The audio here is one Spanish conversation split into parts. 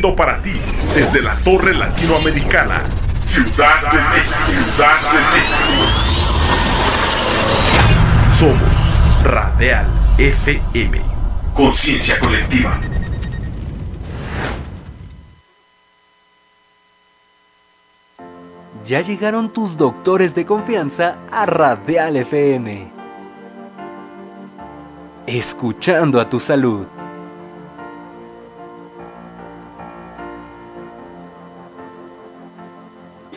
para ti desde la Torre Latinoamericana, Ciudad de México, Ciudad de México. Somos Radial FM, conciencia colectiva. Ya llegaron tus doctores de confianza a Radial FM. Escuchando a tu salud.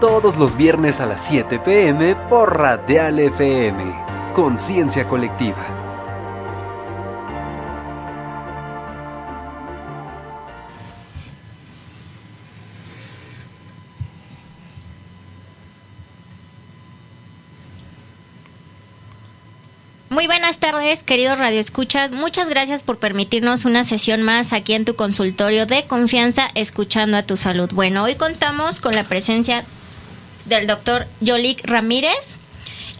Todos los viernes a las 7 pm por Radial FM. Conciencia colectiva. Muy buenas tardes, queridos radioescuchas. Muchas gracias por permitirnos una sesión más aquí en tu consultorio de confianza, escuchando a tu salud. Bueno, hoy contamos con la presencia del doctor Yolik Ramírez.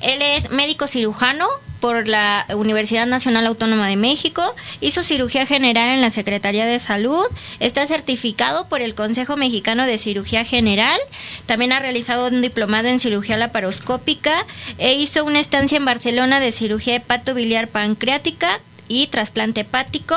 Él es médico cirujano, por la Universidad Nacional Autónoma de México, hizo cirugía general en la Secretaría de Salud, está certificado por el Consejo Mexicano de Cirugía General, también ha realizado un diplomado en cirugía laparoscópica e hizo una estancia en Barcelona de cirugía hepatobiliar pancreática y trasplante hepático.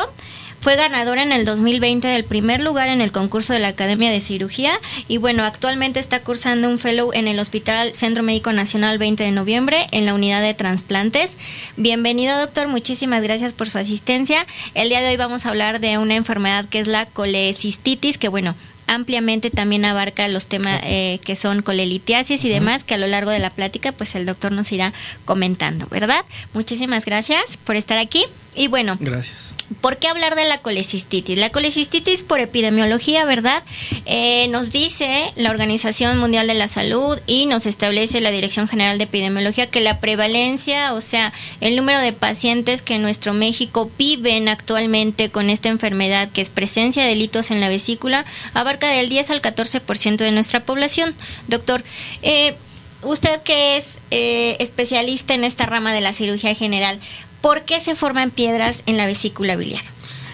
Fue ganadora en el 2020 del primer lugar en el concurso de la Academia de Cirugía y bueno, actualmente está cursando un fellow en el Hospital Centro Médico Nacional 20 de noviembre en la unidad de trasplantes. Bienvenido doctor, muchísimas gracias por su asistencia. El día de hoy vamos a hablar de una enfermedad que es la colecistitis, que bueno, ampliamente también abarca los temas eh, que son colelitiasis y demás, que a lo largo de la plática pues el doctor nos irá comentando, ¿verdad? Muchísimas gracias por estar aquí. Y bueno, gracias. ¿Por qué hablar de la colecistitis? La colecistitis por epidemiología, ¿verdad? Eh, nos dice la Organización Mundial de la Salud y nos establece la Dirección General de Epidemiología que la prevalencia, o sea, el número de pacientes que en nuestro México viven actualmente con esta enfermedad, que es presencia de delitos en la vesícula, abarca del 10 al 14% de nuestra población. Doctor, eh, usted que es eh, especialista en esta rama de la cirugía general, ¿Por qué se forman piedras en la vesícula biliar?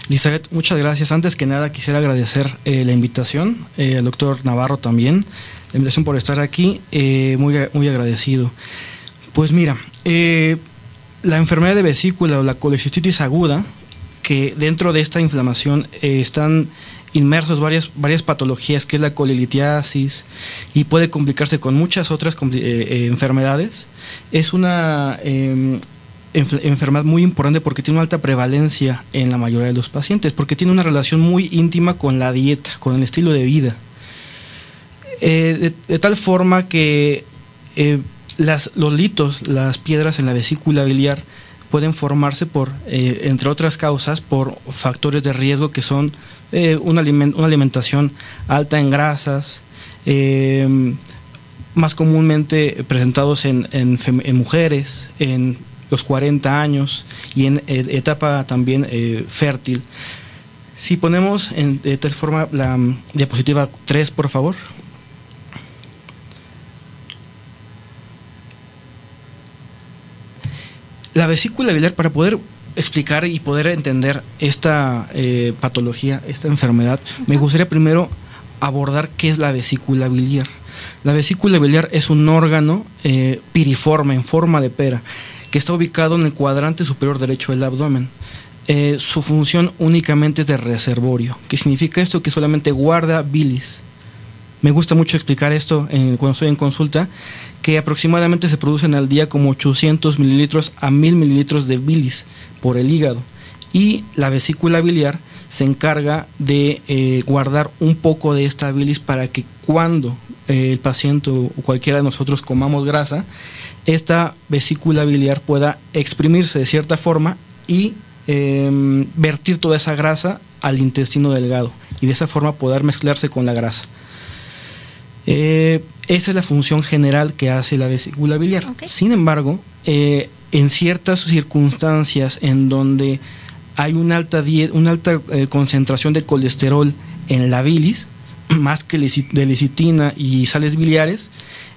Elizabeth, muchas gracias. Antes que nada quisiera agradecer eh, la invitación, eh, al doctor Navarro también, la invitación por estar aquí, eh, muy, muy agradecido. Pues mira, la enfermedad de vesícula o la colecistitis aguda, que dentro de esta inflamación están inmersos varias, varias patologías, que es la colelitiasis, y puede complicarse con muchas otras enfermedades, es una em, enfermedad muy importante porque tiene una alta prevalencia en la mayoría de los pacientes, porque tiene una relación muy íntima con la dieta, con el estilo de vida. Eh, de, tal forma que eh, los litos, las piedras en la vesícula biliar, pueden formarse por, eh, entre otras causas, por factores de riesgo que son una, alimentación alta en grasas, más comúnmente presentados en, en, en, mujeres, en los 40 años y en etapa también fértil. Si ponemos en, de tal forma la mm, diapositiva 3, por favor. La vesícula biliar, para poder explicar y poder entender esta eh, patología, esta enfermedad, me gustaría primero abordar qué es la vesícula biliar. La vesícula biliar es un órgano eh, piriforme, en forma de pera, que está ubicado en el cuadrante superior derecho del abdomen. Eh, su función únicamente es de reservorio. ¿Qué significa esto? Que solamente guarda bilis. Me gusta mucho explicar esto cuando estoy en consulta, que aproximadamente se producen al día como 800 mililitros a 1000 mililitros de bilis por el hígado. Y la vesícula biliar se encarga de eh, guardar un poco de esta bilis para que cuando eh, el paciente o cualquiera de nosotros comamos grasa, esta vesícula biliar pueda exprimirse de cierta forma y em, vertir toda esa grasa al intestino delgado y de esa forma poder mezclarse con la grasa. Eh, esa es la función general que hace la vesícula biliar. Sin embargo, eh, en ciertas circunstancias en donde hay una alta, una alta eh, concentración de colesterol en la bilis, más que de lecitina y sales biliares,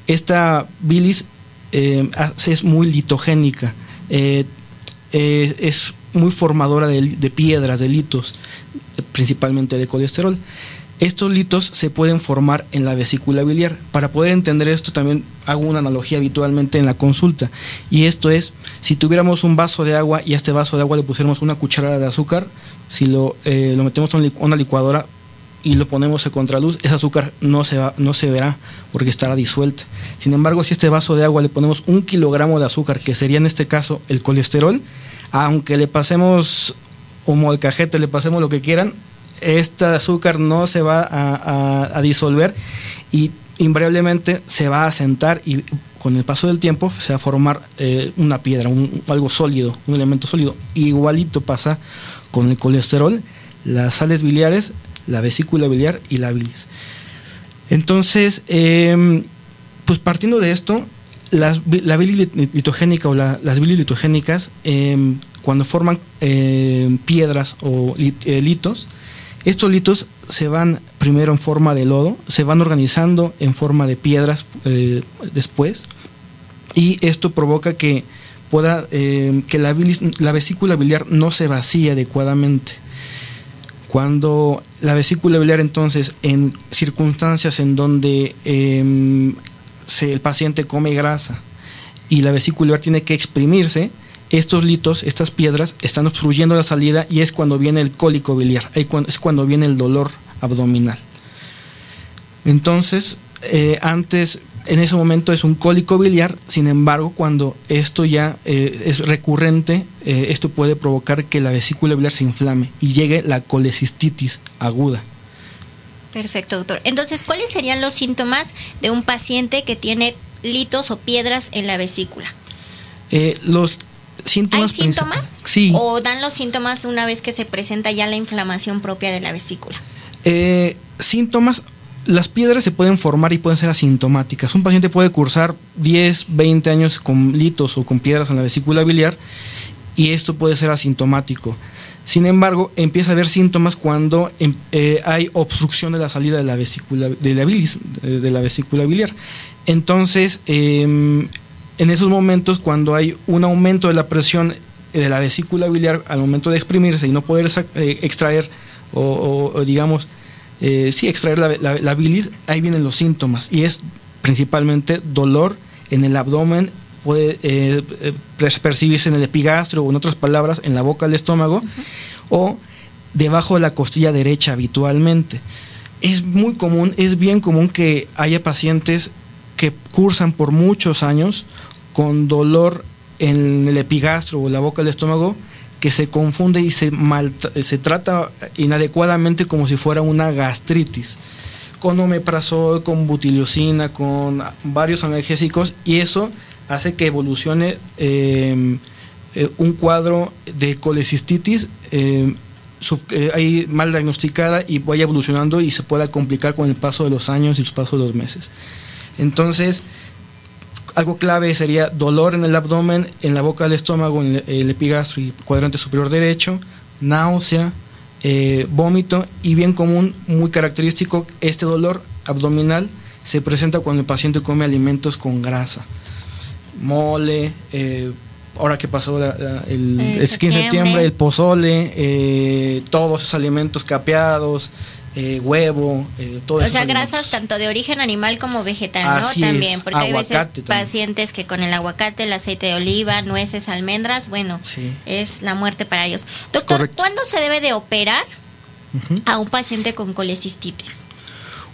esta bilis es muy litogénica, es muy formadora de, de piedras, de litos, principalmente de colesterol. Estos litos se pueden formar en la vesícula biliar. Para poder entender esto también hago una analogía habitualmente en la consulta. Y esto es, si tuviéramos un vaso de agua y a este vaso de agua le pusiéramos una cucharada de azúcar, si lo, eh, lo metemos en una licuadora y lo ponemos a contraluz, ese azúcar no se, va, no se verá porque estará disuelta. Sin embargo, si este vaso de agua le ponemos un kilogramo de azúcar, que sería en este caso el colesterol, aunque le pasemos o molcajete, le pasemos lo que quieran, este azúcar no se va a, disolver y invariablemente se va a sentar y con el paso del tiempo se va a formar eh, una piedra, algo sólido, un elemento sólido. Igualito pasa con el colesterol, las sales biliares, la vesícula biliar y la bilis. Entonces, em, pues partiendo de esto, las, la bilis litogénica o las bilis litogénicas, em, cuando forman em, piedras o eh, litos, estos litos se van primero en forma de lodo, se van organizando en forma de piedras eh, después, y esto provoca que pueda que la, la vesícula biliar no se vacíe adecuadamente. Cuando la vesícula biliar entonces en circunstancias en donde em, el paciente come grasa y la vesícula biliar tiene que exprimirse, estos litos, estas piedras, están obstruyendo la salida y es cuando viene el cólico biliar, es cuando viene el dolor abdominal. Entonces, eh, antes, en ese momento es un cólico biliar, sin embargo, cuando esto ya eh, es recurrente, eh, esto puede provocar que la vesícula biliar se inflame y llegue la colecistitis aguda. Perfecto, doctor. Entonces, ¿cuáles serían los síntomas de un paciente que tiene litos o piedras en la vesícula? los ¿Hay síntomas? Sí. ¿O dan los síntomas una vez que se presenta ya la inflamación propia de la vesícula? Eh, síntomas, las piedras se pueden formar y pueden ser asintomáticas. Un paciente puede cursar 10, 20 años con litos o con piedras en la vesícula biliar y esto puede ser asintomático. Sin embargo, empieza a haber síntomas cuando em, eh, hay obstrucción de la salida de la vesícula, de la de la vesícula biliar. Entonces, em, en esos momentos cuando hay un aumento de la presión de la vesícula biliar al momento de exprimirse y no poder eh, extraer o, digamos, eh, sí, extraer la, bilis, ahí vienen los síntomas y es principalmente dolor en el abdomen, puede eh, percibirse en el epigastro o en otras palabras en la boca del estómago o debajo de la costilla derecha habitualmente. Es muy común, es bien común que haya pacientes que cursan por muchos años con dolor en el epigastro o la boca del estómago que se confunde y se, se trata inadecuadamente como si fuera una gastritis con omeprazol, con butiliocina, con varios analgésicos y eso hace que evolucione eh, eh, un cuadro de colecistitis eh, suf- eh, ahí mal diagnosticada y vaya evolucionando y se pueda complicar con el paso de los años y el paso de los meses. Entonces, algo clave sería dolor en el abdomen, en la boca del estómago, en el, epigastro y cuadrante superior derecho, náusea, eh, vómito y bien común, muy característico, este dolor abdominal se presenta cuando el paciente come alimentos con grasa, mole, eh, ahora que pasó la- la- el, En el 15 de septiembre, septiembre. el pozole, eh, todos esos alimentos capeados, eh, huevo, eh, todos O esos sea, alimentos. grasas tanto de origen animal como vegetal, ¿no? Así también, es. porque hay veces también. pacientes que con el aguacate, el aceite de oliva, nueces, almendras, bueno, Sí. es la muerte para ellos. Doctor, Correcto. ¿cuándo se debe de operar a un paciente con colecistitis?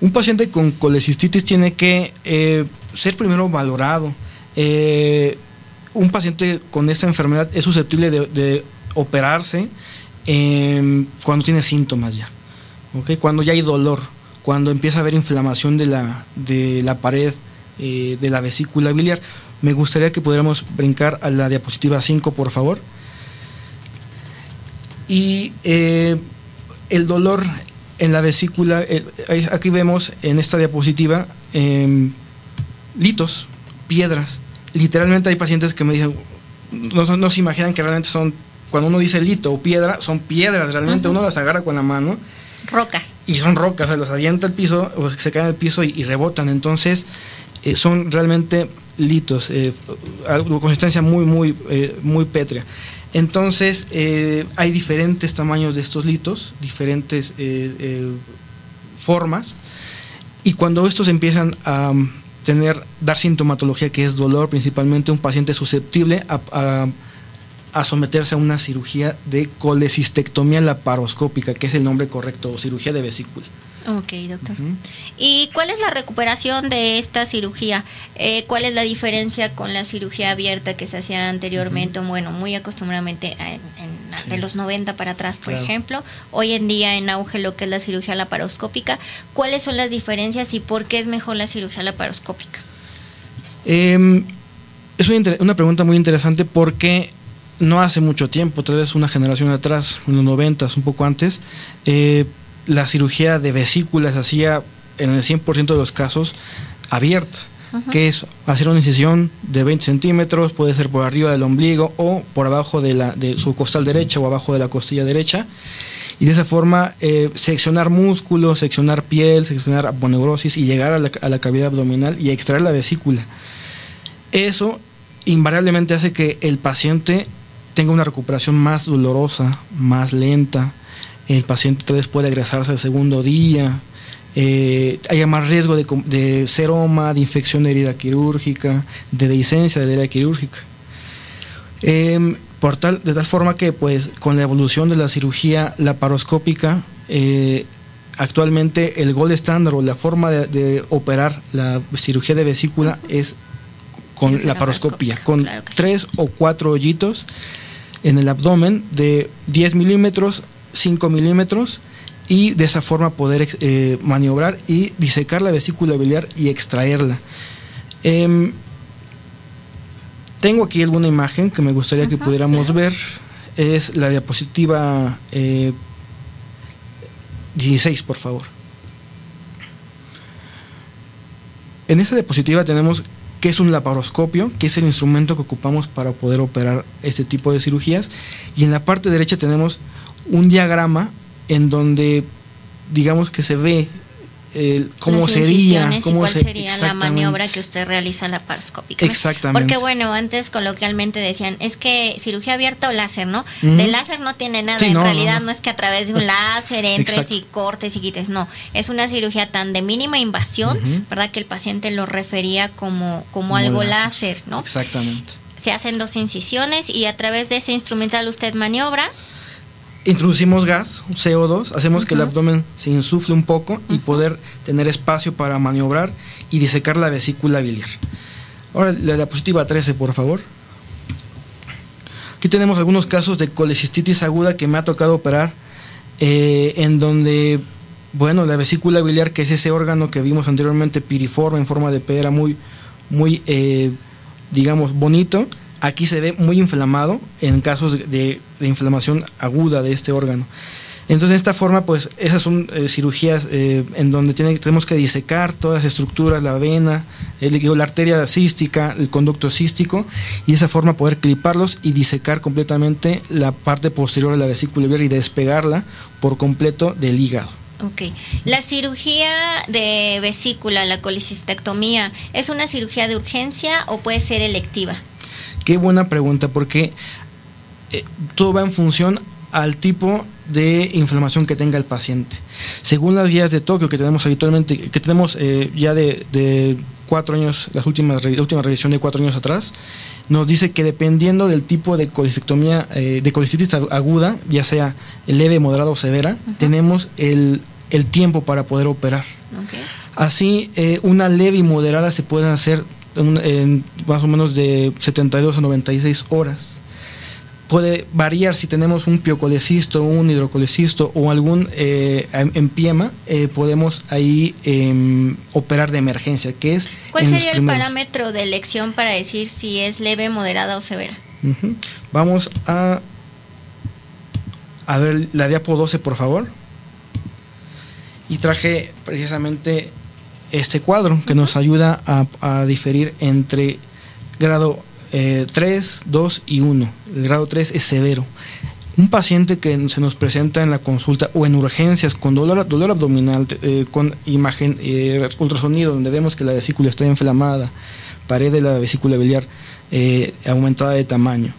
Un paciente con colecistitis tiene que eh, ser primero valorado. Eh, un paciente con esta enfermedad es susceptible de, de operarse cuando tiene síntomas ya. ¿Ok? Cuando ya hay dolor, cuando empieza a haber inflamación de la, de la pared eh, de la vesícula biliar. Me gustaría que pudiéramos brincar a la diapositiva 5, por favor. Y eh, el dolor en la vesícula, eh, aquí vemos en esta diapositiva em, litos, piedras. Literalmente hay pacientes que me dicen, no, no se imaginan que realmente son, cuando uno dice lito o piedra, son piedras, realmente uno las agarra con la mano Rocas. y son rocas, o sea, los avienta al piso o se caen al piso y, rebotan. Entonces, eh, son realmente litos, eh, consistencia muy, muy, eh, muy pétrea. Entonces, eh, hay diferentes tamaños de estos litos, diferentes formas, y cuando estos empiezan a mm, tener, dar sintomatología que es dolor, principalmente un paciente susceptible a- a someterse a una cirugía de colecistectomía laparoscópica, que es el nombre correcto, o cirugía de vesícula. Ok, doctor. ¿Y cuál es la recuperación de esta cirugía? Eh, ¿Cuál es la diferencia con la cirugía abierta que se hacía anteriormente? Bueno, muy acostumbradamente en, en la- Sí. de los 90 para atrás, por Claro. ejemplo. Hoy en día en auge lo que es la cirugía laparoscópica. ¿Cuáles son las diferencias y por qué es mejor la cirugía laparoscópica? Eh, es una pregunta muy interesante porque no hace mucho tiempo, tal vez una generación atrás, en los 90, un poco antes, eh, la cirugía de vesícula se hacía en el 100% de los casos abierta, que es hacer una incisión de 20 centímetros, puede ser por arriba del ombligo o por abajo de, la, de su costal derecha o abajo de la costilla derecha. Y de esa forma eh, seccionar músculos, seccionar piel, seccionar aponeurosis y llegar a la, a la cavidad abdominal y extraer la vesícula. Eso invariablemente hace que el paciente tenga una recuperación más dolorosa, más lenta. El paciente tal vez puede egresarse al segundo día. eh, haya más riesgo de, de seroma, de infección de herida quirúrgica, de dehiscencia de la herida quirúrgica. Em, por tal, de tal forma que pues con la evolución de la cirugía laparoscópica, eh, actualmente el gold estándar o la forma de, de operar la cirugía de vesícula es con Cirugía laparoscopia, con claro que sí. tres o cuatro hoyitos en el abdomen de 10 milímetros, 5 milímetros y de esa forma poder eh, maniobrar y disecar la vesícula biliar y extraerla. Em, tengo aquí alguna imagen que me gustaría que pudiéramos ver. Es la diapositiva eh, 16, por favor. En esta diapositiva tenemos qué es un laparoscopio, que es el instrumento que ocupamos para poder operar este tipo de cirugías. Y en la parte derecha tenemos un diagrama en donde digamos que se ve el, cómo sería, y cómo cuál se- sería la maniobra que usted realiza laparoscópica. ¿no? Exactamente. Porque bueno, antes coloquialmente decían, es que cirugía abierta o láser, ¿no? Ujú. De láser no tiene nada, Sí, en no, realidad no, no, no. es que a través de un láser entres Exacto. y cortes y quites, no, es una cirugía tan de mínima invasión. ¿verdad? Que el paciente lo refería como, como, Como algo láser. láser, ¿no? Exactamente. Se hacen dos incisiones y a través de ese instrumental usted maniobra. Introducimos gas, CO2, hacemos que el abdomen se insufle un poco y poder tener espacio para maniobrar y disecar la vesícula biliar. Ahora la diapositiva 13, por favor. Aquí tenemos algunos casos de colecistitis aguda que me ha tocado operar, eh, en donde, bueno, la vesícula biliar, que es ese órgano que vimos anteriormente, piriforme, en forma de pera, muy, muy, eh, digamos, bonito, aquí se ve muy inflamado en casos de, inflamación aguda de este órgano. Entonces, de esta forma, pues esas son eh, cirugías eh, en donde tiene, tenemos que disecar todas las estructuras, la vena, el, la arteria cística, el conducto cístico, y de esa forma poder cliparlos y disecar completamente la parte posterior de la vesícula biliar y despegarla por completo del hígado. Ok. La cirugía de vesícula, la colicistectomía, ¿es una cirugía de urgencia o puede ser electiva? Qué buena pregunta, porque eh, todo va en función al tipo de inflamación que tenga el paciente. Según las guías de Tokio que tenemos habitualmente, que tenemos eh, ya de, de, cuatro años, las últimas, la última revisión de cuatro años atrás, nos dice que dependiendo del tipo de colicectomía, eh, de colicitis aguda, ya sea leve, moderada o severa, uh -huh. tenemos el, el, tiempo para poder operar. Okay. Así, eh, una leve y moderada se pueden hacer en, en más o menos de 72 a 96 horas puede variar si tenemos un piocolecisto, un hidrocolecisto o algún eh, empiema, eh, podemos ahí eh, operar de emergencia, que es... ¿Cuál sería el parámetro de elección para decir si es leve, moderada o severa? Uh -huh. Vamos a, a ver la diapo 12, por favor. Y traje precisamente este cuadro que nos ayuda a, a diferir entre grado eh, 3, 2 y 1. El grado 3 es severo. Un paciente que se nos presenta en la consulta o en urgencias con dolor, abdominal, eh, con imagen, eh, ultrasonido, donde vemos que la vesícula está inflamada, pared de la vesícula biliar eh, aumentada de tamaño,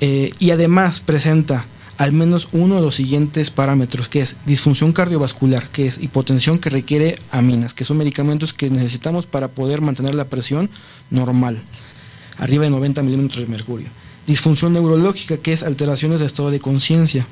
y además presenta al menos uno de los siguientes parámetros, que es disfunción cardiovascular, que es hipotensión que requiere aminas, que son medicamentos que necesitamos para poder mantener la presión normal arriba de 90 milímetros de mercurio. Disfunción neurológica, que es alteraciones de estado de conciencia.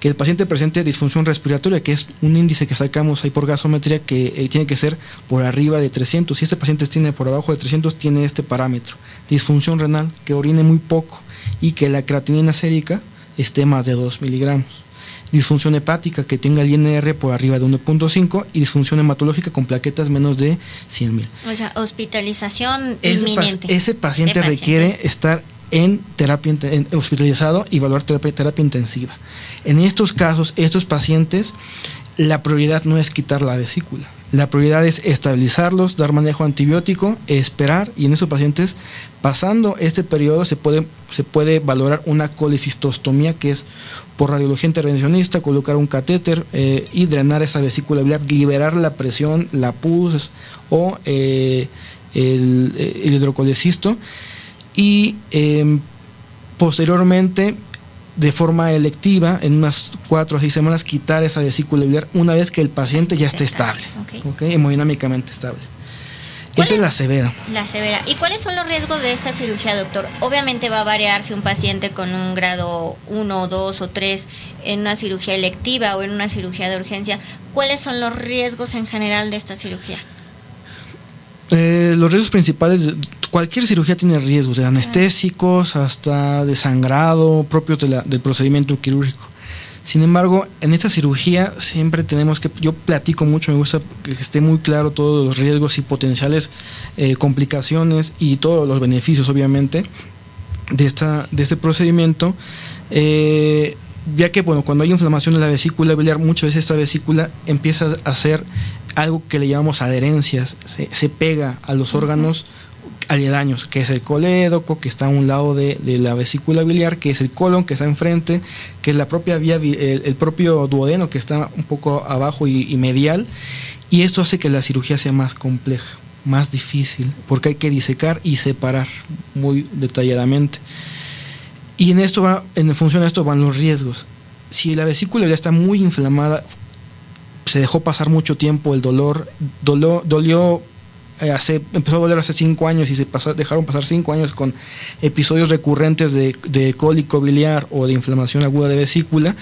Que el paciente presente disfunción respiratoria, que es un índice que sacamos ahí por gasometría que eh, tiene que ser por arriba de 300. Si este paciente tiene por abajo de 300, tiene este parámetro. Disfunción renal, que orine muy poco y que la creatinina sérica esté más de 2 miligramos disfunción hepática que tenga el INR por arriba de 1.5 y disfunción hematológica con plaquetas menos de 100 mil. O sea, hospitalización ese inminente. Pa ese paciente ese requiere paciente. estar en terapia en, hospitalizado y evaluar terapia, terapia intensiva. En estos casos, estos pacientes, la prioridad no es quitar la vesícula. La prioridad es estabilizarlos, dar manejo antibiótico, esperar y en esos pacientes, pasando este periodo, se puede, se puede valorar una colecistostomía, que es por radiología intervencionista, colocar un catéter eh, y drenar esa vesícula biliar, liberar la presión, la pus o eh, el, el, hidrocolecisto y eh, posteriormente de forma electiva, en unas cuatro o seis semanas, quitar esa vesícula biliar una vez que el paciente ya esté estable, okay. Okay, hemodinámicamente estable. Esa es la severa. La severa. ¿Y cuáles son los riesgos de esta cirugía, doctor? Obviamente va a variar si un paciente con un grado 1, 2 o 3 en una cirugía electiva o en una cirugía de urgencia. ¿Cuáles son los riesgos en general de esta cirugía? Eh, los riesgos principales, cualquier cirugía tiene riesgos, de anestésicos hasta de sangrado, propios de la, del procedimiento quirúrgico. Sin embargo, en esta cirugía siempre tenemos que, yo platico mucho, me gusta que esté muy claro todos los riesgos y potenciales eh, complicaciones y todos los beneficios, obviamente, de, esta, de este procedimiento. Eh, ya que bueno, cuando hay inflamación de la vesícula biliar, muchas veces esta vesícula empieza a hacer algo que le llamamos adherencias, se, se pega a los órganos aledaños, que es el colédoco, que está a un lado de, de, la vesícula biliar, que es el colon, que está enfrente, que es la propia vía, el, el propio duodeno, que está un poco abajo y, y medial, y esto hace que la cirugía sea más compleja, más difícil, porque hay que disecar y separar muy detalladamente. Y en esto va, en función de esto van los riesgos. Si la vesícula ya está muy inflamada, se dejó pasar mucho tiempo el dolor, doló, dolió eh, hace, empezó a doler hace cinco años y se pasó, dejaron pasar cinco años con episodios recurrentes de, de cólico biliar o de inflamación aguda de vesícula.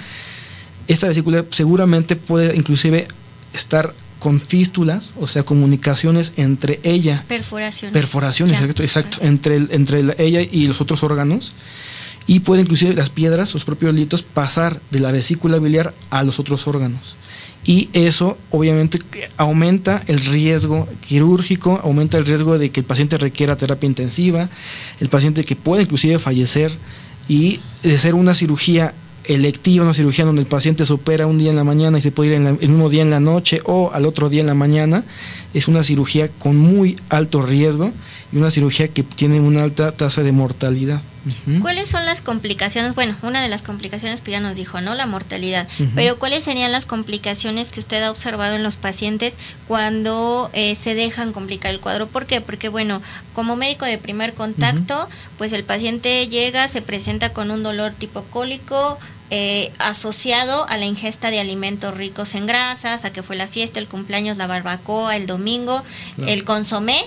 Esta vesícula seguramente puede inclusive estar con fístulas, o sea, comunicaciones entre ella. Perforaciones. Perforaciones, exacto, exacto entre, el, entre ella y los otros órganos y puede inclusive las piedras, los propios litos, pasar de la vesícula biliar a los otros órganos. Y eso obviamente aumenta el riesgo quirúrgico, aumenta el riesgo de que el paciente requiera terapia intensiva, el paciente que puede inclusive fallecer y de ser una cirugía electiva, una cirugía donde el paciente se opera un día en la mañana y se puede ir en el mismo día en la noche o al otro día en la mañana, es una cirugía con muy alto riesgo y una cirugía que tiene una alta tasa de mortalidad. ¿Cuáles son las complicaciones? Bueno, una de las complicaciones pues ya nos dijo, ¿no? La mortalidad. Pero ¿cuáles serían las complicaciones que usted ha observado en los pacientes cuando eh, se dejan complicar el cuadro? ¿Por qué? Porque bueno, como médico de primer contacto, pues el paciente llega, se presenta con un dolor tipo cólico, eh, asociado a la ingesta de alimentos ricos en grasas, a que fue la fiesta, el cumpleaños, la barbacoa, el domingo, el consomé,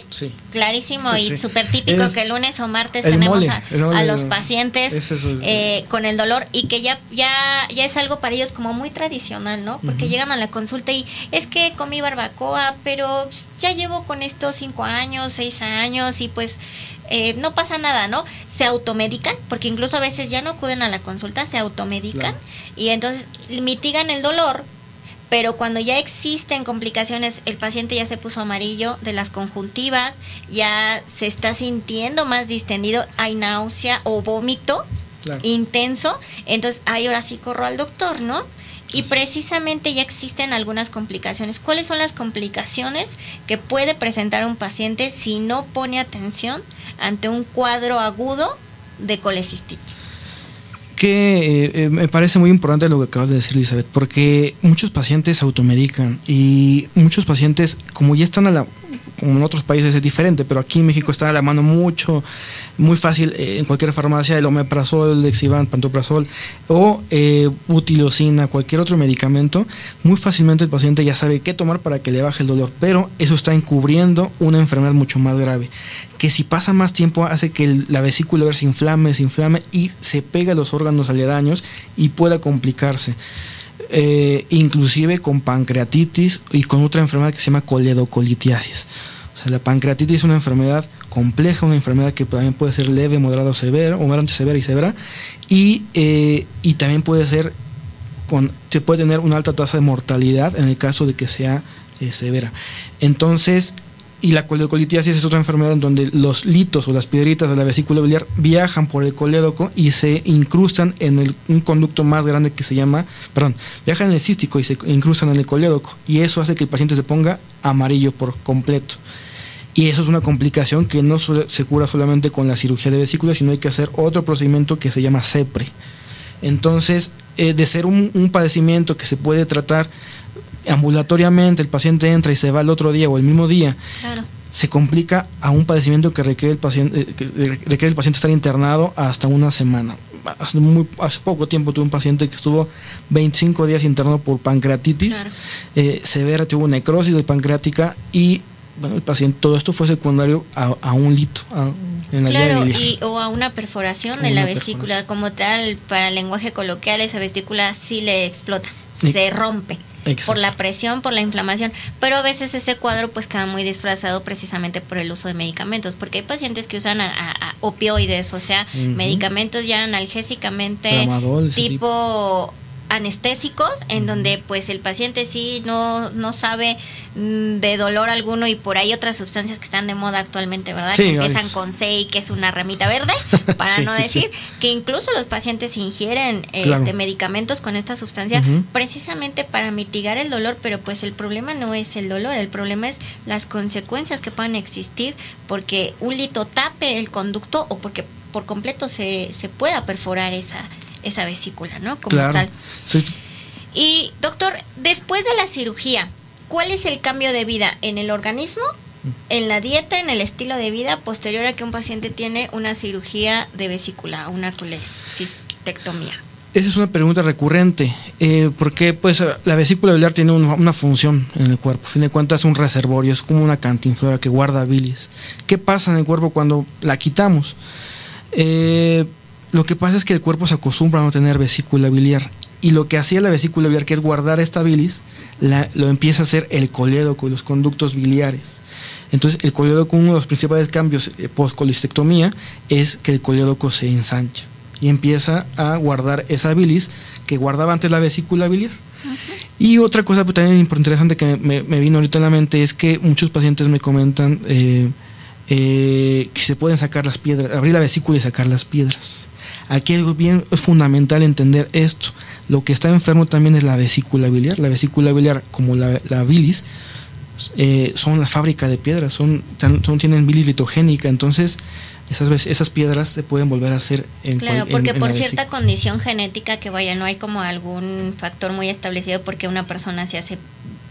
clarísimo y súper típico que el lunes o martes tenemos a, los pacientes eh, con el dolor y que ya, ya, ya es algo para ellos como muy tradicional, ¿no? Porque llegan a la consulta y es que comí barbacoa, pero ya llevo con estos cinco años, seis años y pues eh, no pasa nada, ¿no? Se automedican, porque incluso a veces ya no acuden a la consulta, se automedican y entonces mitigan el dolor, pero cuando ya existen complicaciones, el paciente ya se puso amarillo de las conjuntivas, ya se está sintiendo más distendido, hay náusea o vómito intenso, entonces ahí ahora sí corro al doctor, ¿no? Y precisamente ya existen algunas complicaciones. ¿Cuáles son las complicaciones que puede presentar un paciente si no pone atención ante un cuadro agudo de colecistitis? que eh, eh, me parece muy importante lo que acabas de decir, Elizabeth, porque muchos pacientes automedican y muchos pacientes, como ya están a la, como en otros países es diferente, pero aquí en México está a la mano mucho, muy fácil eh, en cualquier farmacia el omeprazol, el Lexivan, pantoprazol o eh, butilocina, cualquier otro medicamento, muy fácilmente el paciente ya sabe qué tomar para que le baje el dolor, pero eso está encubriendo una enfermedad mucho más grave, que si pasa más tiempo hace que la vesícula se inflame, se inflame y se pega a los órganos aledaños y pueda complicarse. Eh, inclusive con pancreatitis y con otra enfermedad que se llama coledocolitiasis. O sea, la pancreatitis es una enfermedad compleja, una enfermedad que también puede ser leve, moderado, severa, o moderado, severa y severa, y, eh, y también puede ser, con, se puede tener una alta tasa de mortalidad en el caso de que sea eh, severa. Entonces, y la coledocolitiasis es otra enfermedad en donde los litos o las piedritas de la vesícula biliar viajan por el colédoco y se incrustan en el, un conducto más grande que se llama, perdón, viajan en el cístico y se incrustan en el colédoco. Y eso hace que el paciente se ponga amarillo por completo. Y eso es una complicación que no se cura solamente con la cirugía de vesícula, sino hay que hacer otro procedimiento que se llama CEPRE. Entonces, eh, de ser un, un padecimiento que se puede tratar ambulatoriamente el paciente entra y se va el otro día o el mismo día, se complica a un padecimiento que requiere el paciente, eh, que requiere el paciente estar internado hasta una semana. Hace, muy, hace poco tiempo tuve un paciente que estuvo 25 días internado por pancreatitis eh, severa, tuvo necrosis de pancreática y bueno, el paciente, todo esto fue secundario a, un lito en la claro, y, o a una perforación de la vesícula como tal, para el lenguaje coloquial, esa vesícula sí le explota, se rompe por la presión, por la inflamación, pero a veces ese cuadro pues queda muy disfrazado precisamente por el uso de medicamentos, porque hay pacientes que usan a, opioides, o sea, medicamentos ya analgésicamente tipo anestésicos en donde pues el paciente sí no, no sabe mm, de dolor alguno y por ahí otras sustancias que están de moda actualmente, ¿verdad? que empiezan con C que es una ramita verde, para no decir que incluso los pacientes ingieren este, medicamentos con esta sustancia precisamente para mitigar el dolor, pero pues el problema no es el dolor, el problema es las consecuencias que puedan existir porque un lito tape el conducto o porque por completo se, se pueda perforar esa esa vesícula, ¿no? Como tal. Y doctor, después de la cirugía, ¿cuál es el cambio de vida en el organismo, en la dieta, en el estilo de vida posterior a que un paciente tiene una cirugía de vesícula, una colecistectomía? Esa es una pregunta recurrente, eh, porque pues la vesícula biliar tiene una, función en el cuerpo, a fin de cuentas es un reservorio, es como una cantinflora que guarda bilis. ¿Qué pasa en el cuerpo cuando la quitamos? Eh, lo que pasa es que el cuerpo se acostumbra a no tener vesícula biliar. Y lo que hacía la vesícula biliar, que es guardar esta bilis, lo empieza a hacer el colédoco y los conductos biliares. Entonces, el colédoco, uno de los principales cambios eh, post-colistectomía es que el colédoco se ensancha. y empieza a guardar esa bilis que guardaba antes la vesícula biliar. Y otra cosa pues, también interesante que me, vino ahorita a la mente es que muchos pacientes me comentan eh, eh, que se pueden sacar las piedras, abrir la vesícula y sacar las piedras. Aquí es bien es fundamental entender esto. Lo que está enfermo también es la vesícula biliar. La vesícula biliar, como la, la bilis, eh, son la fábrica de piedras, son, son tienen bilis litogénica, entonces esas, esas piedras se pueden volver a hacer en Claro, porque por cierta condición genética que vaya, no hay como algún factor muy establecido porque una persona se hace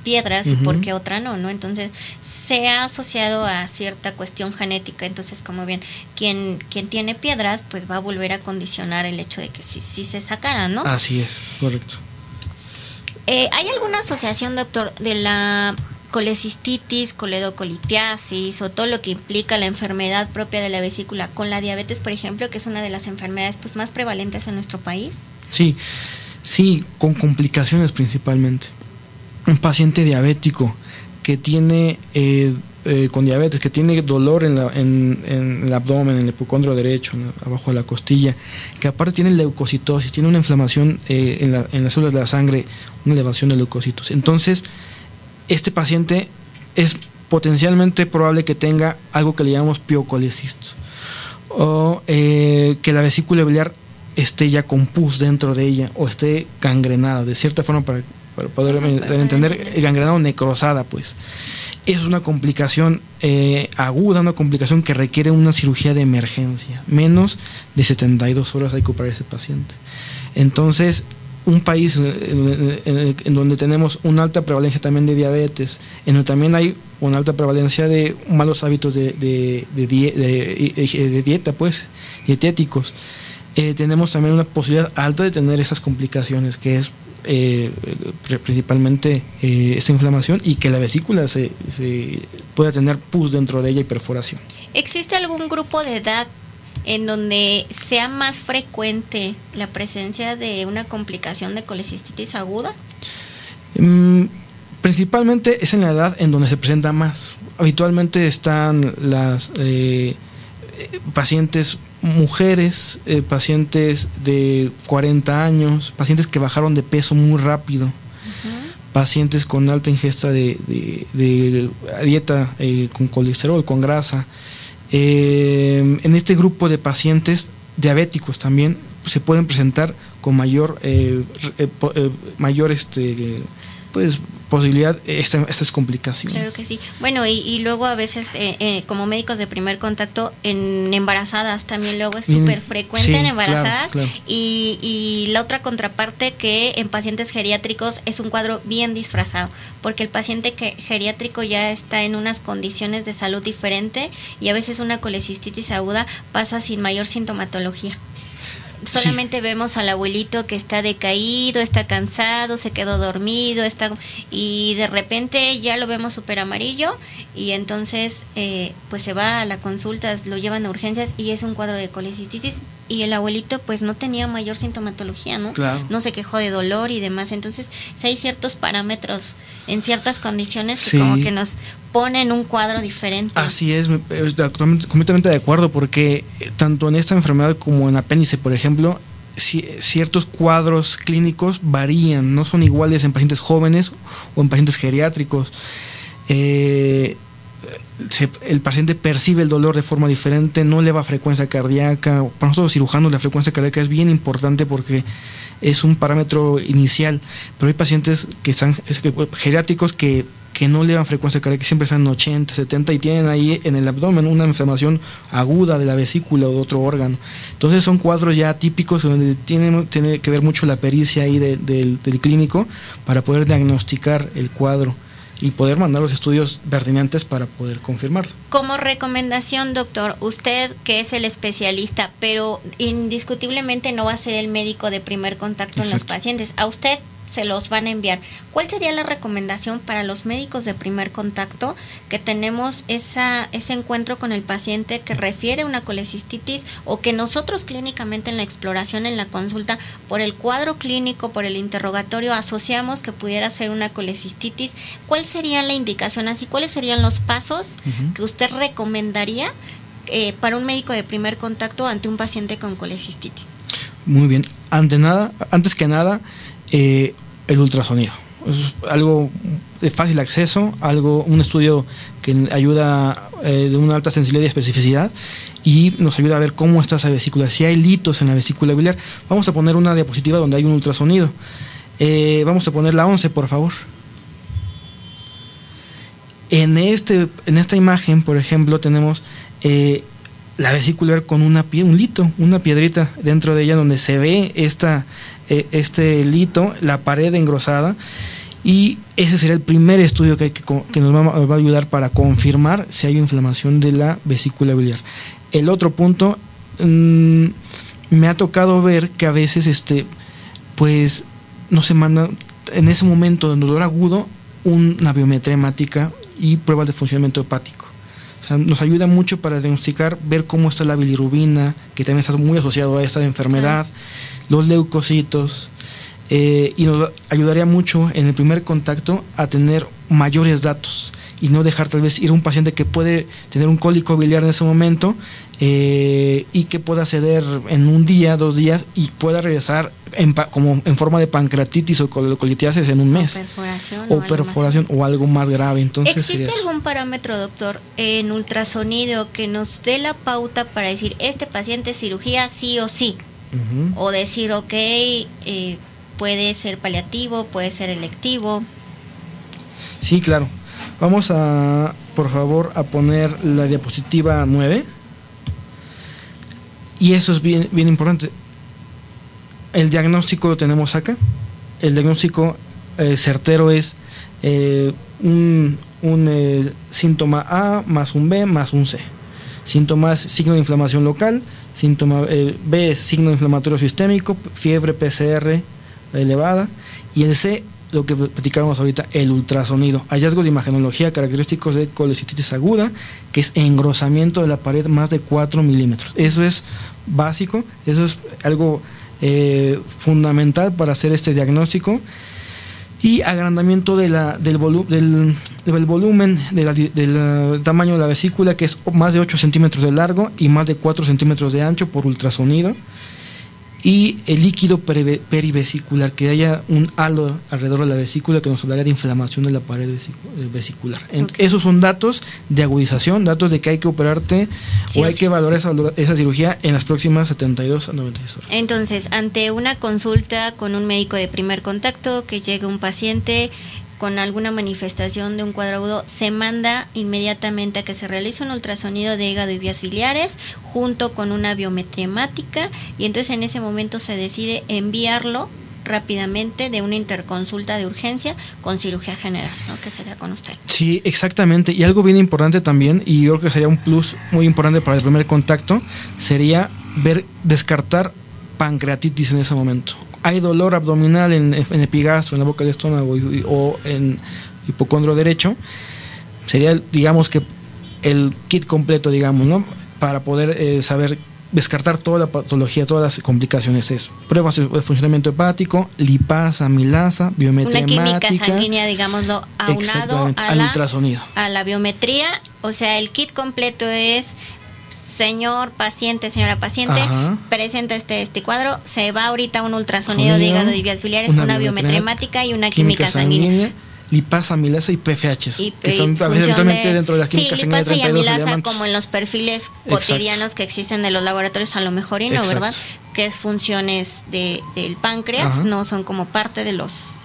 piedras y porque otra no, ¿no? Entonces se ha asociado a cierta cuestión genética, entonces como bien, quien, quien tiene piedras pues va a volver a condicionar el hecho de que si, si se sacaran, ¿no? Así es, correcto. Eh, ¿Hay alguna asociación, doctor, de la colecistitis, coledocolitiasis o todo lo que implica la enfermedad propia de la vesícula con la diabetes, por ejemplo, que es una de las enfermedades pues, más prevalentes en nuestro país? Sí, sí, con complicaciones principalmente. Un paciente diabético que tiene eh, eh, con diabetes, que tiene dolor en, en, el abdomen, en el hipocondrio derecho, abajo de la costilla, que aparte tiene leucocitosis, tiene una inflamación eh, en, la, en las células de la sangre, una elevación de leucocitos. Entonces, este paciente es potencialmente probable que tenga algo que le llamamos piocolecisto o eh, que la vesícula biliar esté ya con pus dentro de ella o esté gangrenada, de cierta forma para, poder entender, gangrenada o necrosada, pues. Es una complicación eh, aguda, una complicación que requiere una cirugía de emergencia. Menos de 72 horas hay que operar a ese paciente. Entonces, un país en, donde tenemos una alta prevalencia también de diabetes, en donde también hay una alta prevalencia de malos hábitos de, de, dieta, pues, dietéticos, eh, tenemos también una posibilidad alta de tener esas complicaciones, que es eh, principalmente eh, esa inflamación y que la vesícula se, se pueda tener pus dentro de ella y perforación. ¿Existe algún grupo de edad en donde sea más frecuente la presencia de una complicación de colecistitis aguda? Mm, principalmente es en la edad en donde se presenta más. Habitualmente están las eh, pacientes mujeres, eh, pacientes de 40 años, pacientes que bajaron de peso muy rápido, pacientes con alta ingesta de, dieta eh, con colesterol, con grasa. Eh, en este grupo de pacientes diabéticos también se pueden presentar con mayor, eh, eh, mayor este, pues posibilidad estas complicaciones. Claro que sí. Bueno, y, luego a veces eh, eh, como médicos de primer contacto en embarazadas también luego es súper frecuente en embarazadas Y, y la otra contraparte que en pacientes geriátricos es un cuadro bien disfrazado porque el paciente que, geriátrico ya está en unas condiciones de salud diferente y a veces una colecistitis aguda pasa sin mayor sintomatología solamente vemos al abuelito que está decaído, está cansado, se quedó dormido, está y de repente ya lo vemos súper amarillo y entonces eh, pues se va a la consulta, lo llevan a urgencias y es un cuadro de colecistitis y el abuelito pues no tenía mayor sintomatología, ¿no? No se quejó de dolor y demás. Entonces, si hay ciertos parámetros en ciertas condiciones que como que nos ponen un cuadro diferente. Así es, completamente de acuerdo, porque eh, tanto en esta enfermedad como en apéndice, por ejemplo, ciertos cuadros clínicos varían, no son iguales en pacientes jóvenes o en pacientes geriátricos. Eh, el paciente percibe el dolor de forma diferente, no le va a frecuencia cardíaca. Para nosotros cirujanos la frecuencia cardíaca es bien importante porque es un parámetro inicial, pero hay pacientes que están geriátricos que, que no le dan frecuencia cardíaca, siempre están en 80, 70 y tienen ahí en el abdomen una inflamación aguda de la vesícula o de otro órgano. Entonces son cuadros ya típicos donde tiene, tiene que ver mucho la pericia ahí del clínico para poder diagnosticar el cuadro y poder mandar los estudios pertinentes para poder confirmarlo. Como recomendación, doctor, usted que es el especialista, pero indiscutiblemente no va a ser el médico de primer contacto en los pacientes. A usted se los van a enviar. ¿Cuál sería la recomendación para los médicos de primer contacto que tenemos esa, ese encuentro con el paciente que refiere una colecistitis o que nosotros clínicamente en la exploración, en la consulta, por el cuadro clínico, por el interrogatorio, asociamos que pudiera ser una colecistitis? ¿Cuál sería la indicación así? ¿Cuáles serían los pasos que usted recomendaría eh, para un médico de primer contacto ante un paciente con colecistitis? Muy bien. Ante nada, antes que nada, eh, el ultrasonido. Es algo de fácil acceso, algo, un estudio que ayuda eh, de una alta sensibilidad y especificidad y nos ayuda a ver cómo está esa vesícula, si hay litos en la vesícula biliar. Vamos a poner una diapositiva donde hay un ultrasonido. Eh, vamos a poner la 11, por favor. En, este, en esta imagen, por ejemplo, tenemos la vesícula con una un lito, una piedrita dentro de ella donde se ve esta, eh, este lito, la pared engrosada. Y ese sería el primer estudio que, que, nos, va, a ayudar para confirmar si hay inflamación de la vesícula biliar. El otro punto, mm, me ha tocado ver que a veces, este, pues, no se manda en ese momento de dolor agudo una biometría hemática y pruebas de funcionamiento hepático. O sea, nos ayuda mucho para diagnosticar, ver cómo está la bilirrubina, que también está muy asociado a esta enfermedad, los leucocitos, eh, y nos ayudaría mucho en el primer contacto a tener mayores datos y no dejar tal vez ir a un paciente que puede tener un cólico biliar en ese momento eh, y que pueda ceder en un día, dos días y pueda regresar en, como en forma de pancreatitis o colitiasis en un mes. O perforación. O, algo más grave. Entonces, ¿Existe algún parámetro, doctor, en ultrasonido que nos dé la pauta para decir este paciente cirugía sí o sí? O decir, ok, eh, puede ser paliativo, puede ser electivo. Sí, claro. Vamos a, por favor, a poner la diapositiva 9. Y eso es bien, bien importante. El diagnóstico lo tenemos acá. El diagnóstico eh, certero es eh, un, eh, síntoma A más un B más un C. Síntomas, signo de inflamación local, síntoma B es signo inflamatorio sistémico, fiebre PCR elevada, y el C lo que platicábamos ahorita, el ultrasonido. Hallazgos de imagenología característicos de colecitis aguda, que es engrosamiento de la pared más de 4 milímetros. Eso es básico, eso es algo eh, fundamental para hacer este diagnóstico. Y agrandamiento de la, del, del, del, volumen del tamaño de la vesícula, que es más de 8 centímetros de largo y más de 4 centímetros de ancho por ultrasonido y el líquido perivesicular, que haya un halo alrededor de la vesícula que nos hablaría de inflamación de la pared vesicular. Esos son datos de agudización, datos de que hay que operarte o hay que valorar esa, esa, cirugía en las próximas 72 a 96 horas. Entonces, ante una consulta con un médico de primer contacto, que llegue un paciente con alguna manifestación de un cuadro se manda inmediatamente a que se realice un ultrasonido de hígado y vías biliares junto con una biometría y entonces en ese momento se decide enviarlo rápidamente de una interconsulta de urgencia con cirugía general, ¿no? que sería con usted. Sí, exactamente. Y algo bien importante también, y yo creo que sería un plus muy importante para el primer contacto, sería ver, descartar pancreatitis en ese momento hay dolor abdominal en, en epigastro, en la boca del estómago o en hipocondro derecho, sería, digamos que el kit completo, digamos, ¿no? Para poder eh, saber descartar toda la patología, todas las complicaciones es pruebas de funcionamiento hepático, lipasa, milasa, biometría Una química sanguínea, digámoslo, aunado a al ultrasonido. A la biometría, o sea, el kit completo es señor paciente, señora paciente, presenta este, este cuadro, se va ahorita un ultrasonido de hígado y vías biliares, una, biometría y una química, sanguínea. Lipasa, milasa y PFH, que son dentro de la química sí, lipasa y amilasa como en los perfiles cotidianos que existen de los laboratorios a lo mejor y no, ¿verdad? Que es funciones de, del páncreas, no son como parte de los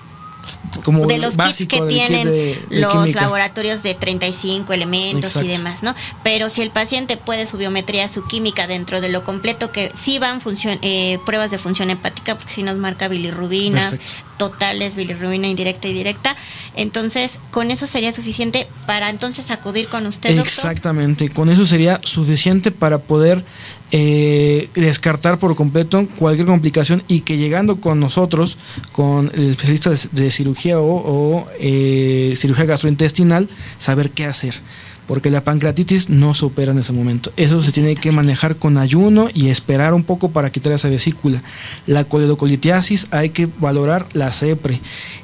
de los kits que tienen los laboratorios de 35 elementos y demás, ¿no? Pero si el paciente puede su biometría, su química dentro de lo completo, que sí van función, eh, pruebas de función hepática, porque si nos marca bilirrubinas, totales, bilirrubina indirecta y directa, entonces con eso sería suficiente para entonces acudir con usted. Doctor? Exactamente, con eso sería suficiente para poder eh, descartar por completo cualquier complicación y que llegando con nosotros, con el especialista de, cirugía o, eh, cirugía gastrointestinal, saber qué hacer. Porque la pancreatitis no se opera en ese momento. Eso se tiene que manejar con ayuno y esperar un poco para quitar esa vesícula. La coledocolitiasis hay que valorar la CEPRE.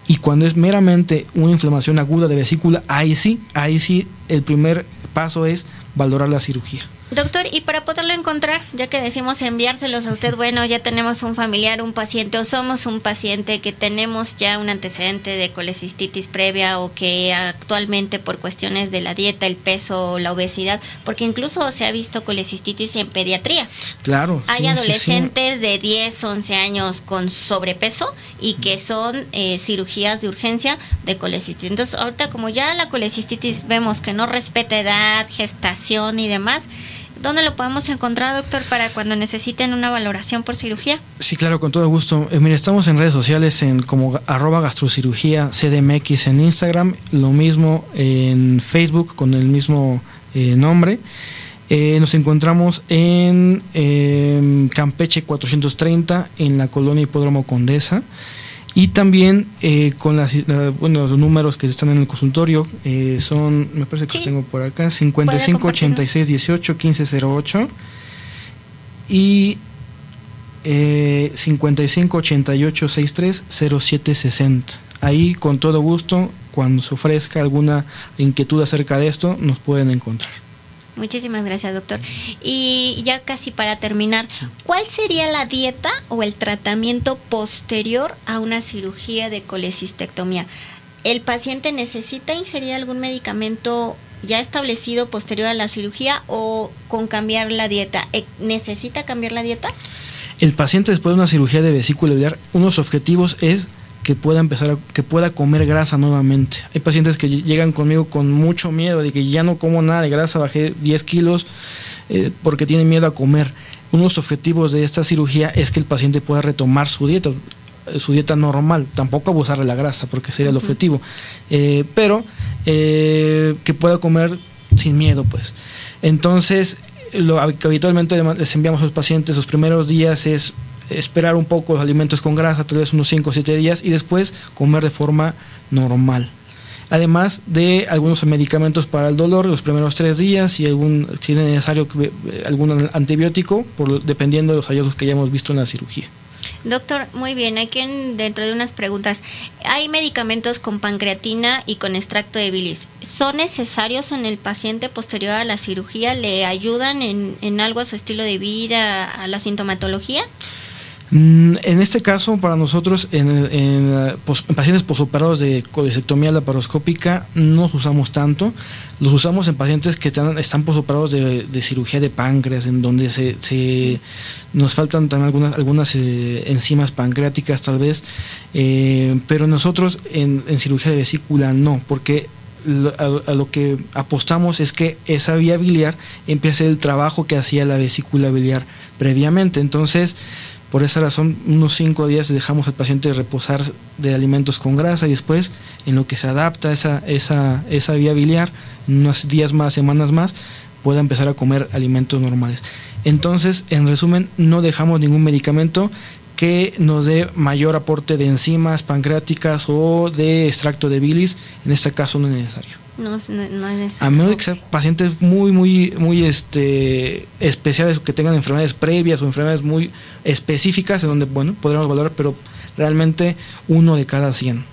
Y cuando es meramente una inflamación aguda de vesícula, ahí sí, ahí sí el primer paso es valorar la cirugía. Doctor, y para poderlo encontrar, ya que decimos enviárselos a usted, bueno, ya tenemos un familiar, un paciente o somos un paciente que tenemos ya un antecedente de colecistitis previa o que actualmente por cuestiones de la dieta, el peso, la obesidad, porque incluso se ha visto colecistitis en pediatría. Claro. Hay adolescentes de 10, 11 años con sobrepeso y que son eh, cirugías de urgencia de colecistitis. Entonces, ahorita como ya la colecistitis vemos que no respeta edad, gestación y demás, ¿Dónde lo podemos encontrar, doctor, para cuando necesiten una valoración por cirugía? Sí, claro, con todo gusto. Eh, mire, estamos en redes sociales en como arroba gastrocirugía CDMX en Instagram, lo mismo en Facebook con el mismo eh, nombre. Eh, nos encontramos en em, Campeche 430, en la colonia Hipódromo Condesa. Y también eh, con las, bueno, los números que están en el consultorio eh, son, me parece que los tengo por acá, 55 86 18 15 08 y eh, 55 88 63 07 60. Ahí con todo gusto, cuando se ofrezca alguna inquietud acerca de esto, nos pueden encontrar. Muchísimas gracias, doctor. Y ya casi para terminar, ¿cuál sería la dieta o el tratamiento posterior a una cirugía de colecistectomía? ¿El paciente necesita ingerir algún medicamento ya establecido posterior a la cirugía o con cambiar la dieta? ¿E-, ¿Necesita cambiar la dieta? El paciente después de una cirugía de vesícula biliar, unos objetivos es que pueda empezar a, que pueda comer grasa nuevamente. Hay pacientes que llegan conmigo con mucho miedo de que ya no como nada de grasa, bajé 10 kilos eh, porque tiene miedo a comer. Uno de los objetivos de esta cirugía es que el paciente pueda retomar su dieta, eh, su dieta normal, tampoco abusar de la grasa porque sería el objetivo, eh, pero que pueda comer sin miedo pues. Entonces, lo que habitualmente les enviamos a los pacientes los primeros días es esperar un poco los alimentos con grasa, tal vez unos 5 o 7 días, y después comer de forma normal. Además de algunos medicamentos para el dolor los primeros tres días y algún, si es necesario eh, algún antibiótico, por, dependiendo de los hallazgos que hayamos visto en la cirugía. Doctor, muy bien, aquí dentro de unas preguntas, hay medicamentos con pancreatina y con extracto de bilis. ¿Son necesarios en el paciente posterior a la cirugía? ¿Le ayudan en, en algo a su estilo de vida, a la sintomatología? Mm, en este caso, para nosotros, en, en, pacientes posoperados de colecectomía laparoscópica, no los usamos tanto. Los usamos en pacientes que están, posoperados de, cirugía de páncreas, en donde se, nos faltan también algunas, algunas eh, enzimas pancreáticas, tal vez. Eh, pero nosotros en, cirugía de vesícula no, porque a, lo que apostamos es que esa vía biliar empiece el trabajo que hacía la vesícula biliar previamente. Entonces, por esa razón, unos cinco días dejamos al paciente reposar de alimentos con grasa y después, en lo que se adapta esa, esa, esa vía biliar, unos días más, semanas más, pueda empezar a comer alimentos normales. Entonces, en resumen, no dejamos ningún medicamento que nos dé mayor aporte de enzimas pancreáticas o de extracto de bilis, en este caso no es necesario. No, no, es A menos de que sean pacientes muy, muy, muy este, especiales que tengan enfermedades previas o enfermedades muy específicas en donde, bueno, podremos valorar, pero realmente uno de cada 100.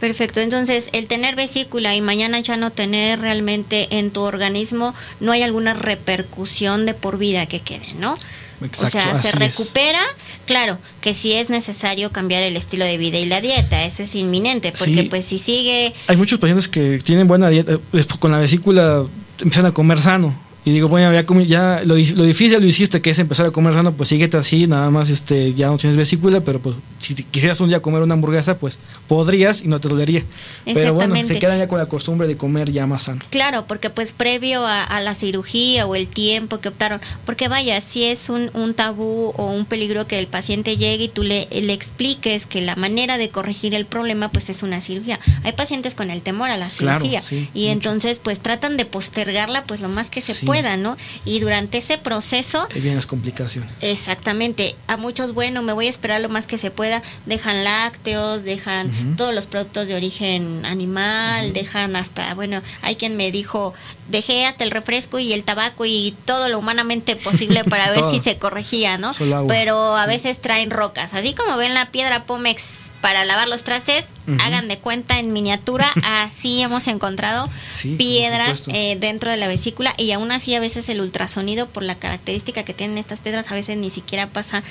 Perfecto, entonces el tener vesícula y mañana ya no tener realmente en tu organismo, no hay alguna repercusión de por vida que quede, ¿no? O sea, se recupera, claro, que sí es necesario cambiar el estilo de vida y la dieta, eso es inminente, porque pues si sigue... Hay muchos pacientes que tienen buena dieta, eh, con la vesícula empiezan a comer sano, y digo, bueno, ya, ya lo, lo, difícil lo hiciste, que es empezar a comer sano, pues síguete así, nada más este ya no tienes vesícula, pero pues si quisieras un día comer una hamburguesa, pues podrías y no te dolería. Pero bueno, se quedan ya con la costumbre de comer ya más sano. Claro, porque pues previo a, la cirugía o el tiempo que optaron, porque vaya, si es un, un, tabú o un peligro que el paciente llegue y tú le, le expliques que la manera de corregir el problema pues es una cirugía. Hay pacientes con el temor a la cirugía y entonces pues tratan de postergarla pues lo más que se puede ¿no? Y durante ese proceso... Ahí vienen las complicaciones. Exactamente. A muchos, bueno, me voy a esperar lo más que se pueda. Dejan lácteos, dejan todos los productos de origen animal, dejan hasta, bueno, hay quien me dijo, dejé hasta el refresco y el tabaco y todo lo humanamente posible para ver si se corregía, ¿no? Pero a veces traen rocas. Así como ven la piedra Pomex para lavar los trastes, hagan de cuenta en miniatura, así hemos encontrado piedras eh, dentro de la vesícula y aún así a veces el ultrasonido por la característica que tienen estas piedras a veces ni siquiera pasa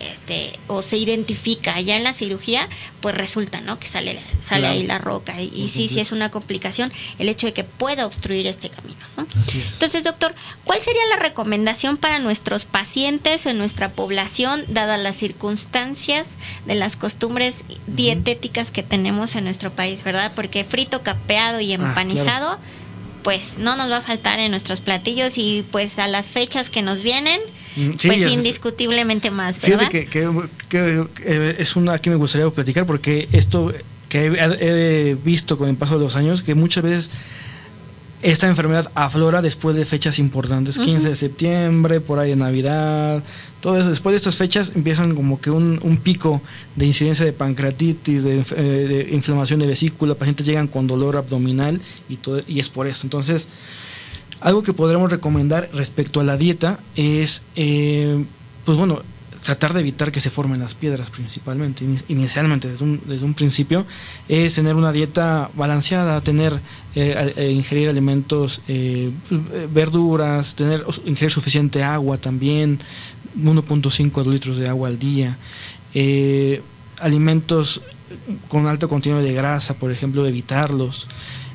este, o se identifica ya en la cirugía, pues resulta, ¿no? Que sale, sale ahí la roca. Y, sí, sí es una complicación el hecho de que pueda obstruir este camino, Entonces, doctor, ¿cuál sería la recomendación para nuestros pacientes en nuestra población, dadas las circunstancias de las costumbres dietéticas que tenemos en nuestro país, verdad? Porque frito, capeado y ah, empanizado pues no nos va a faltar en nuestros platillos y pues a las fechas que nos vienen, mm, pues indiscutiblemente más, ¿verdad? Fíjate que, eh, es una que me gustaría platicar porque esto que he, visto con el paso de los años, que muchas veces esta enfermedad aflora después de fechas importantes, 15 de septiembre, por ahí de Navidad, todo eso. Después de estas fechas empiezan como que un, pico de incidencia de pancreatitis, eh, de, inflamación de vesícula, pacientes llegan con dolor abdominal y, todo, y es por eso. Entonces, algo que podremos recomendar respecto a la dieta es, eh, pues bueno, tratar de evitar que se formen las piedras principalmente, inicialmente desde un, desde un principio, es tener una dieta balanceada, tener, eh, eh, ingerir alimentos, verduras, tener, ingerir suficiente agua también, 1.5 litros de agua al día, alimentos con alto contenido de grasa, por ejemplo, evitarlos.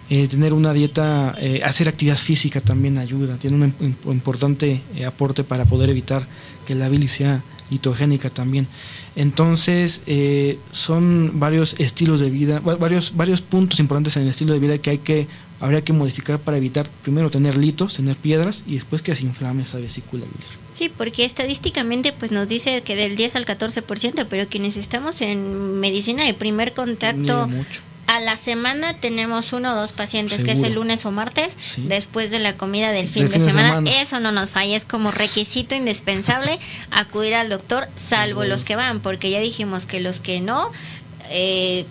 Tener una dieta, hacer actividad física también ayuda, tiene un importante aporte para poder evitar que la bilis sea litogénica también. Entonces, eh, son varios estilos de vida, varios, varios puntos importantes en el estilo de vida que hay que, habría que modificar para evitar primero tener litos, tener piedras y después que se inflame esa vesícula biliar. Sí, porque estadísticamente pues nos dice que del 10 al 14%, pero quienes estamos en medicina de primer contacto a la semana tenemos uno o dos pacientes, que es el lunes o martes, después de la comida del fin, de, semana. Eso no nos falla, es como requisito indispensable acudir al doctor, salvo los que van, porque ya dijimos que los que no, eh,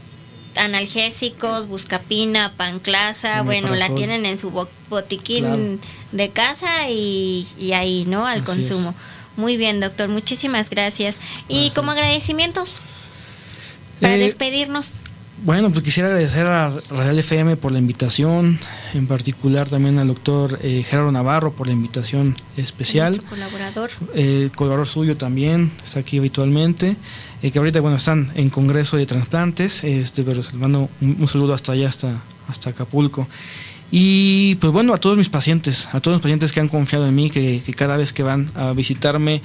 analgésicos, buscapina, panclasa, bueno, la tienen en su botiquín de casa y, ahí, ¿no? Al consumo. Muy bien, doctor, muchísimas gracias. Y como agradecimientos, para eh, despedirnos. Bueno, pues quisiera agradecer a Radial FM por la invitación, en particular también al doctor eh, Gerardo Navarro por la invitación especial. colaborador. Eh, colaborador suyo también, está aquí habitualmente, eh, que ahorita bueno están en Congreso de Transplantes, este, pero les mando un, saludo hasta allá, hasta, hasta Acapulco. Y pues bueno, a todos mis pacientes, a todos los pacientes que han confiado en mí, que, cada vez que van a visitarme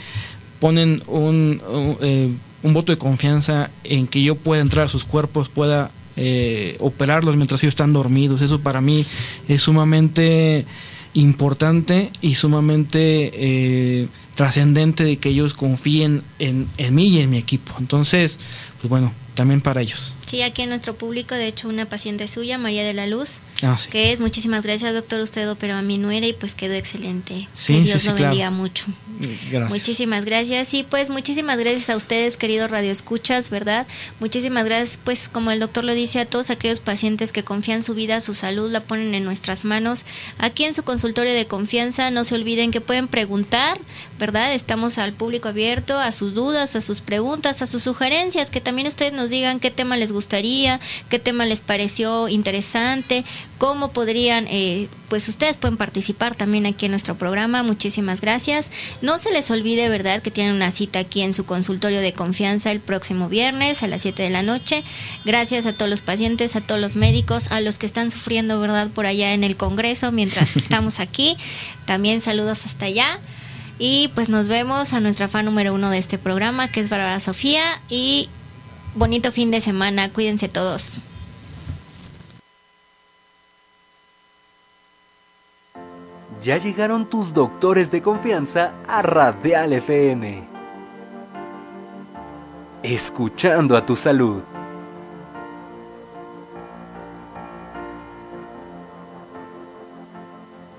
ponen un eh, un voto de confianza en que yo pueda entrar a sus cuerpos, pueda eh, operarlos mientras ellos están dormidos. Eso para mí es sumamente importante y sumamente eh, trascendente de que ellos confíen en, en mí y en mi equipo. Entonces, pues bueno, también para ellos. Sí, aquí en nuestro público, de hecho, una paciente suya, María de la Luz, ah, que es, muchísimas gracias, doctor, usted operó a mi nuera y pues quedó excelente. Sí, Dios lo bendiga mucho. Gracias. Muchísimas gracias y pues muchísimas gracias a ustedes, queridos radioescuchas, ¿verdad? Muchísimas gracias, pues como el doctor lo dice, a todos aquellos pacientes que confían su vida, su salud, la ponen en nuestras manos. Aquí en su consultorio de confianza, no se olviden que pueden preguntar, ¿verdad? Estamos al público abierto, a sus dudas, a sus preguntas, a sus sugerencias, que también ustedes nos digan qué tema les gustaría, qué tema les pareció interesante, cómo podrían, eh, pues ustedes pueden participar también aquí en nuestro programa. Muchísimas gracias. No se les olvide, ¿verdad?, que tienen una cita aquí en su consultorio de confianza el próximo viernes a las 7 de la noche. Gracias a todos los pacientes, a todos los médicos, a los que están sufriendo, ¿verdad?, por allá en el Congreso mientras estamos aquí. También saludos hasta allá. Y pues nos vemos a nuestra fan número uno de este programa, que es Bárbara Sofía. Y bonito fin de semana. Cuídense todos. Ya llegaron tus doctores de confianza a Radial FM. Escuchando a tu salud.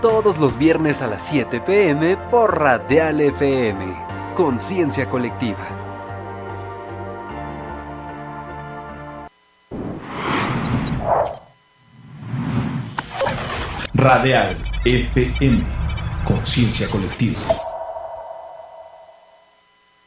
todos los viernes a las 7 pm por Radial FM. Conciencia colectiva. Radial FM. Conciencia colectiva.